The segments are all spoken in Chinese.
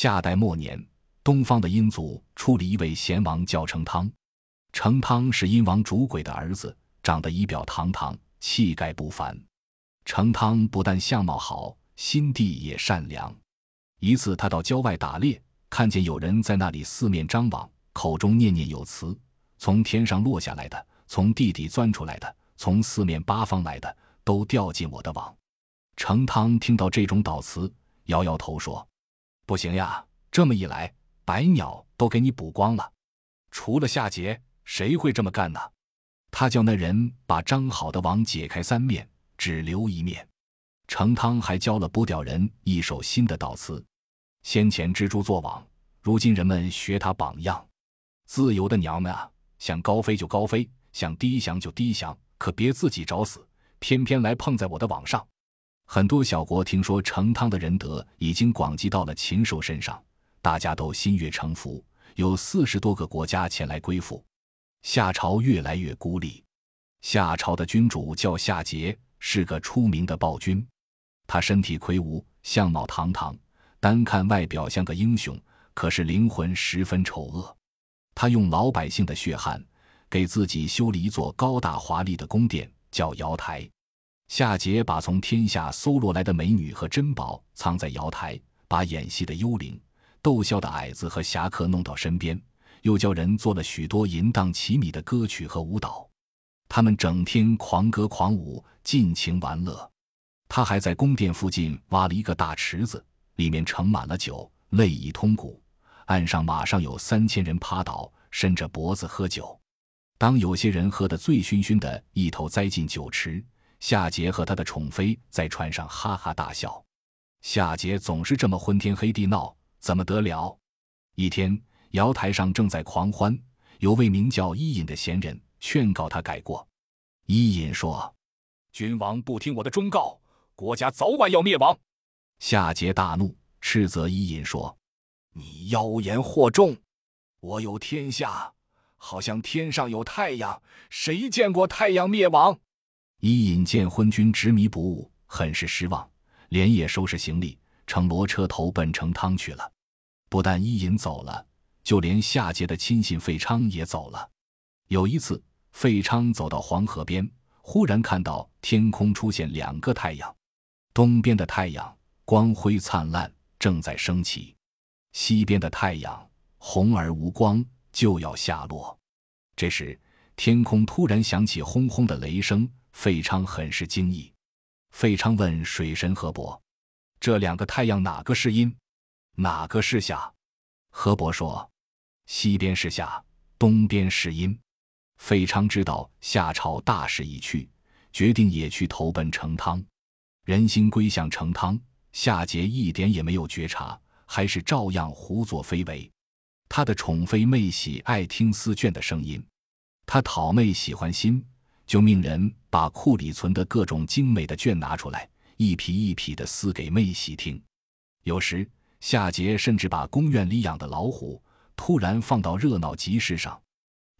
夏代末年，东方的殷族出了一位贤王，叫成汤。成汤是殷王主轨的儿子，长得仪表堂堂，气概不凡。成汤不但相貌好，心地也善良。一次，他到郊外打猎，看见有人在那里四面张网，口中念念有词：“从天上落下来的，从地底钻出来的，从四面八方来的，都掉进我的网。”成汤听到这种祷词，摇摇头说：“不行呀，这么一来，百鸟都给你捕光了。除了夏桀，谁会这么干呢？”他叫那人把张好的网解开三面，只留一面。成汤还教了捕鸟人一首新的祷词：先前蜘蛛做网，如今人们学他榜样。自由的鸟们啊，想高飞就高飞，想低翔就低翔，可别自己找死，偏偏来碰在我的网上。很多小国听说成汤的仁德已经广及到了禽兽身上，大家都心悦诚服，有四十多个国家前来归附。夏朝越来越孤立。夏朝的君主叫夏桀，是个出名的暴君。他身体魁梧，相貌堂堂，单看外表像个英雄，可是灵魂十分丑恶。他用老百姓的血汗，给自己修了一座高大华丽的宫殿，叫瑶台。夏桀把从天下搜罗来的美女和珍宝藏在瑶台，把演戏的幽灵、逗笑的矮子和侠客弄到身边，又叫人做了许多淫荡奇靡的歌曲和舞蹈，他们整天狂歌狂舞，尽情玩乐。他还在宫殿附近挖了一个大池子，里面盛满了酒，泪已通骨。岸上马上有三千人趴倒，伸着脖子喝酒。当有些人喝得醉醺醺的，一头栽进酒池，夏桀和他的宠妃在船上哈哈大笑。夏桀总是这么昏天黑地闹，怎么得了？一天，瑶台上正在狂欢，有位名叫伊尹的贤人劝告他改过。伊尹说：“君王不听我的忠告。”国家早晚要灭亡，夏桀大怒，斥责伊尹说：“你妖言惑众！我有天下，好像天上有太阳，谁见过太阳灭亡？”伊尹见昏君执迷不悟，很是失望，连夜收拾行李，乘骡车投奔成汤去了。不但伊尹走了，就连夏桀的亲信费昌也走了。有一次，费昌走到黄河边，忽然看到天空出现两个太阳。东边的太阳光辉灿烂，正在升起；西边的太阳红而无光，就要下落。这时，天空突然响起轰轰的雷声，费昌很是惊异。费昌问水神河伯：“这两个太阳哪个是阴，哪个是夏？”河伯说：“西边是夏，东边是阴。”费昌知道夏朝大势已去，决定也去投奔成汤。人心归向成汤，夏桀一点也没有觉察，还是照样胡作非为。他的宠妃妹喜爱听丝绢的声音，他讨妹喜欢心，就命人把库里存的各种精美的绢拿出来，一匹一匹的撕给妹喜听。有时夏桀甚至把宫院里养的老虎突然放到热闹集市上，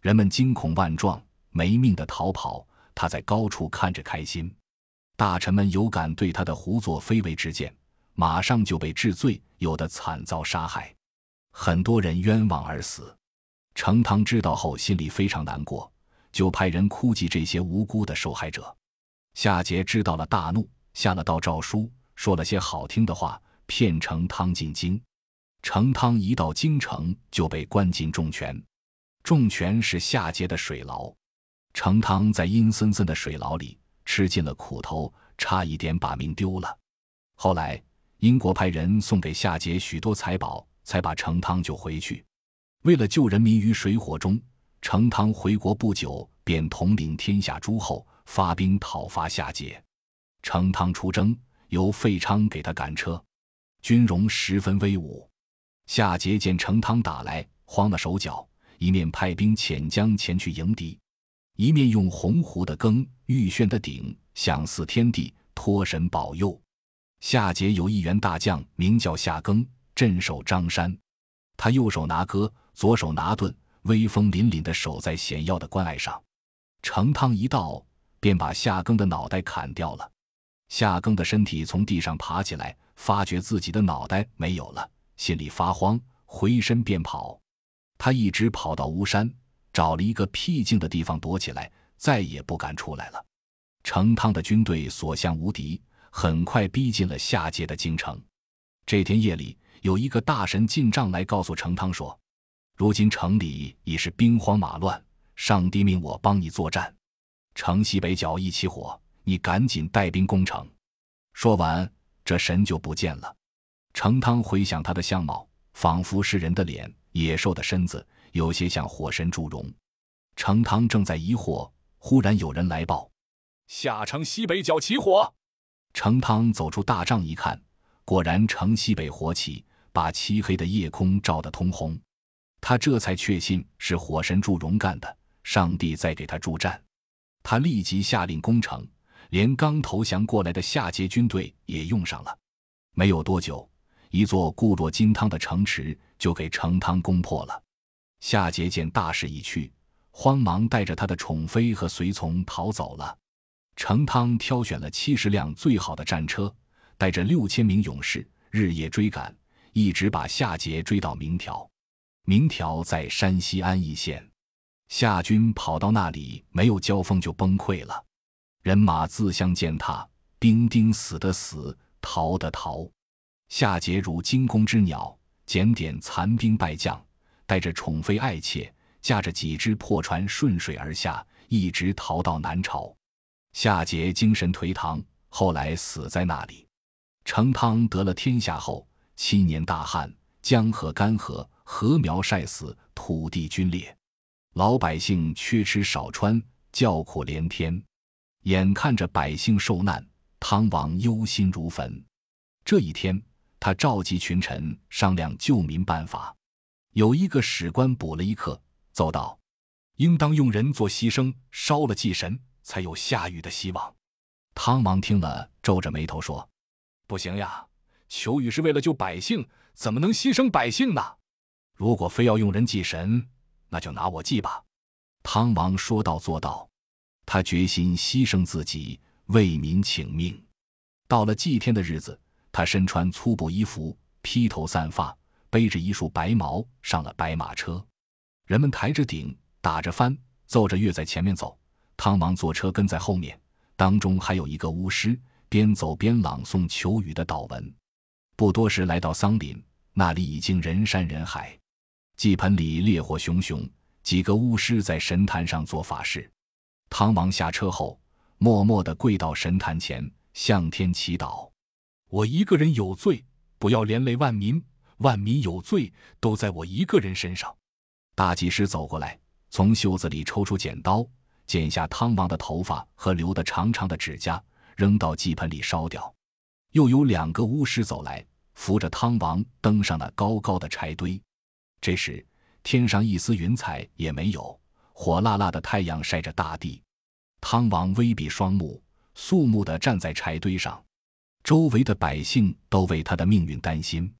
人们惊恐万状，没命的逃跑，他在高处看着开心。大臣们有敢对他的胡作非为之见，马上就被治罪，有的惨遭杀害，很多人冤枉而死。成汤知道后，心里非常难过，就派人哭祭这些无辜的受害者。夏桀知道了，大怒，下了道诏书，说了些好听的话，骗成汤进京。成汤一到京城，就被关进重泉。重泉是夏桀的水牢，成汤在阴森森的水牢里。吃尽了苦头，差一点把命丢了。后来，英国派人送给夏桀许多财宝，才把成汤救回去。为了救人民于水火中，成汤回国不久，便统领天下诸侯，发兵讨伐夏桀。成汤出征，由费昌给他赶车，军容十分威武。夏桀见成汤打来，慌了手脚，一面派兵遣将前去迎敌。一面用鸿鹄的羹、玉轩的鼎，响祀天地，托神保佑。夏桀有一员大将，名叫夏庚，镇守张山。他右手拿戈，左手拿盾，威风凛凛地守在险要的关隘上。成汤一到，便把夏庚的脑袋砍掉了。夏庚的身体从地上爬起来，发觉自己的脑袋没有了，心里发慌，回身便跑。他一直跑到巫山，找了一个僻静的地方躲起来，再也不敢出来了。成汤的军队所向无敌，很快逼近了夏桀的京城。这天夜里，有一个大神进帐来告诉成汤说：“如今城里已是兵荒马乱，上帝命我帮你作战。城西北角一起火，你赶紧带兵攻城。”说完，这神就不见了。程汤回想他的相貌，仿佛是人的脸，野兽的身子，有些像火神祝融。程汤正在疑惑，忽然有人来报。下城西北角起火，程汤走出大帐一看，果然城西北火起，把漆黑的夜空照得通红。他这才确信是火神祝融干的，上帝在给他助战。他立即下令攻城，连刚投降过来的夏桀军队也用上了。没有多久，一座固若金汤的城池就给成汤攻破了。夏桀见大势已去，慌忙带着他的宠妃和随从逃走了。成汤挑选了七十辆最好的战车，带着六千名勇士，日夜追赶，一直把夏桀追到明条。明条在山西安邑县，夏军跑到那里，没有交锋就崩溃了，人马自相践踏，兵丁死的死，逃的逃。夏桀如惊弓之鸟，检点残兵败将，带着宠妃爱妾，驾着几只破船顺水而下，一直逃到南朝。夏桀精神颓唐，后来死在那里。成汤得了天下后，七年大旱，江河干涸，禾苗晒死，土地龟裂，老百姓缺吃少穿，叫苦连天。眼看着百姓受难，汤王忧心如焚。这一天，他召集群臣商量救民办法。有一个史官补了一课，奏道：“应当用人做牺牲，烧了祭神。”才有下雨的希望。汤王听了，皱着眉头说：“不行呀，求雨是为了救百姓，怎么能牺牲百姓呢？如果非要用人祭神，那就拿我祭吧。”汤王说到做到，他决心牺牲自己，为民请命。到了祭天的日子，他身穿粗布衣服，披头散发，背着一束白毛，上了白马车。人们抬着鼎，打着幡，奏着乐，在前面走。汤王坐车跟在后面，当中还有一个巫师，边走边朗诵求雨的祷文。不多时，来到桑林，那里已经人山人海，祭盆里烈火熊熊，几个巫师在神坛上做法事。汤王下车后，默默地跪到神坛前，向天祈祷：“我一个人有罪，不要连累万民；万民有罪，都在我一个人身上。”大祭师走过来，从袖子里抽出剪刀。剪下汤王的头发和留的长长的指甲，扔到祭盆里烧掉。又有两个巫师走来，扶着汤王登上了高高的柴堆。这时，天上一丝云彩也没有，火辣辣的太阳晒着大地。汤王微闭双目，肃穆地站在柴堆上，周围的百姓都为他的命运担心。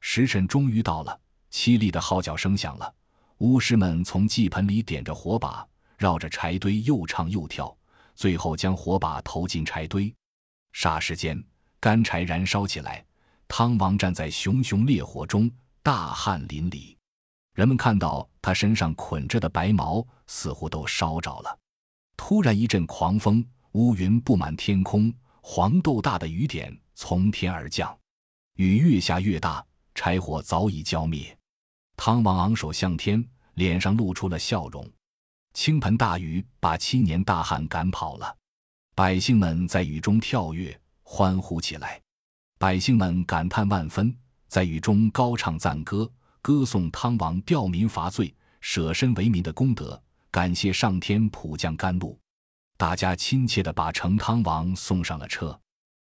时辰终于到了，凄厉的号角声响了，巫师们从祭盆里点着火把。绕着柴堆又唱又跳，最后将火把投进柴堆。霎时间，干柴燃烧起来。汤王站在熊熊烈火中，大汗淋漓。人们看到他身上捆着的白毛，似乎都烧着了。突然一阵狂风，乌云布满天空，黄豆大的雨点从天而降，雨越下越大，柴火早已浇灭。汤王昂首向天，脸上露出了笑容。倾盆大雨把七年大旱赶跑了，百姓们在雨中跳跃欢呼起来。百姓们感叹万分，在雨中高唱赞歌，歌颂汤王吊民伐罪、舍身为民的功德，感谢上天普降甘露。大家亲切地把成汤王送上了车。